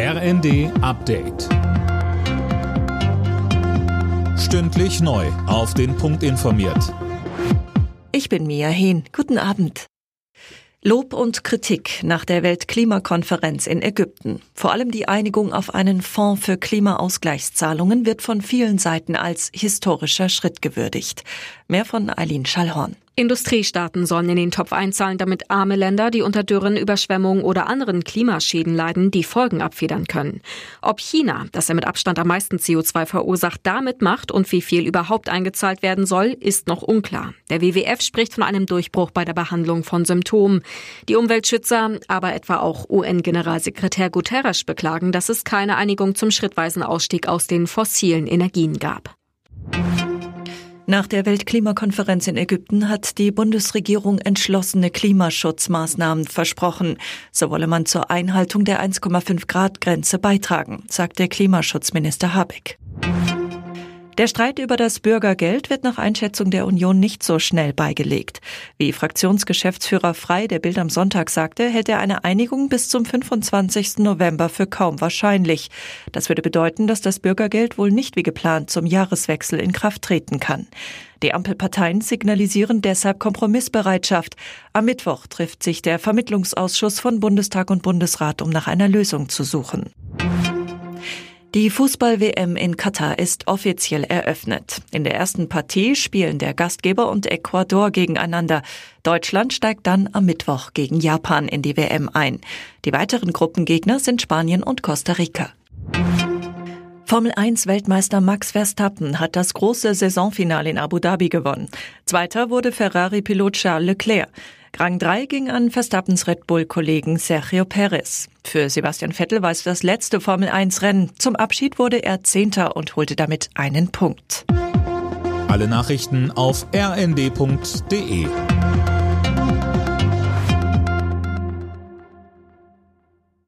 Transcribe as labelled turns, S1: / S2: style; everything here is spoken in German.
S1: RND Update. Stündlich neu. Auf den Punkt informiert.
S2: Ich bin Mia Hehn. Guten Abend. Lob und Kritik nach der Weltklimakonferenz in Ägypten. Vor allem die Einigung auf einen Fonds für Klimaausgleichszahlungen wird von vielen Seiten als historischer Schritt gewürdigt. Mehr von Eileen Schallhorn.
S3: Industriestaaten sollen in den Topf einzahlen, damit arme Länder, die unter Dürren, Überschwemmungen oder anderen Klimaschäden leiden, die Folgen abfedern können. Ob China, das ja mit Abstand am meisten CO2 verursacht, damit macht und wie viel überhaupt eingezahlt werden soll, ist noch unklar. Der WWF spricht von einem Durchbruch bei der Behandlung von Symptomen. Die Umweltschützer, aber etwa auch UN-Generalsekretär Guterres beklagen, dass es keine Einigung zum schrittweisen Ausstieg aus den fossilen Energien gab.
S2: Nach der Weltklimakonferenz in Ägypten hat die Bundesregierung entschlossene Klimaschutzmaßnahmen versprochen. So wolle man zur Einhaltung der 1,5 Grad Grenze beitragen, sagte Klimaschutzminister Habeck. Der Streit über das Bürgergeld wird nach Einschätzung der Union nicht so schnell beigelegt. Wie Fraktionsgeschäftsführer Frei der Bild am Sonntag sagte, hält er eine Einigung bis zum 25. November für kaum wahrscheinlich. Das würde bedeuten, dass das Bürgergeld wohl nicht wie geplant zum Jahreswechsel in Kraft treten kann. Die Ampelparteien signalisieren deshalb Kompromissbereitschaft. Am Mittwoch trifft sich der Vermittlungsausschuss von Bundestag und Bundesrat, um nach einer Lösung zu suchen. Die Fußball-WM in Katar ist offiziell eröffnet. In der ersten Partie spielen der Gastgeber und Ecuador gegeneinander. Deutschland steigt dann am Mittwoch gegen Japan in die WM ein. Die weiteren Gruppengegner sind Spanien und Costa Rica. Formel 1 Weltmeister Max Verstappen hat das große Saisonfinale in Abu Dhabi gewonnen. Zweiter wurde Ferrari-Pilot Charles Leclerc. Rang 3 ging an Verstappens Red Bull-Kollegen Sergio Perez. Für Sebastian Vettel war es das letzte Formel 1-Rennen. Zum Abschied wurde er Zehnter und holte damit einen Punkt.
S1: Alle Nachrichten auf rnd.de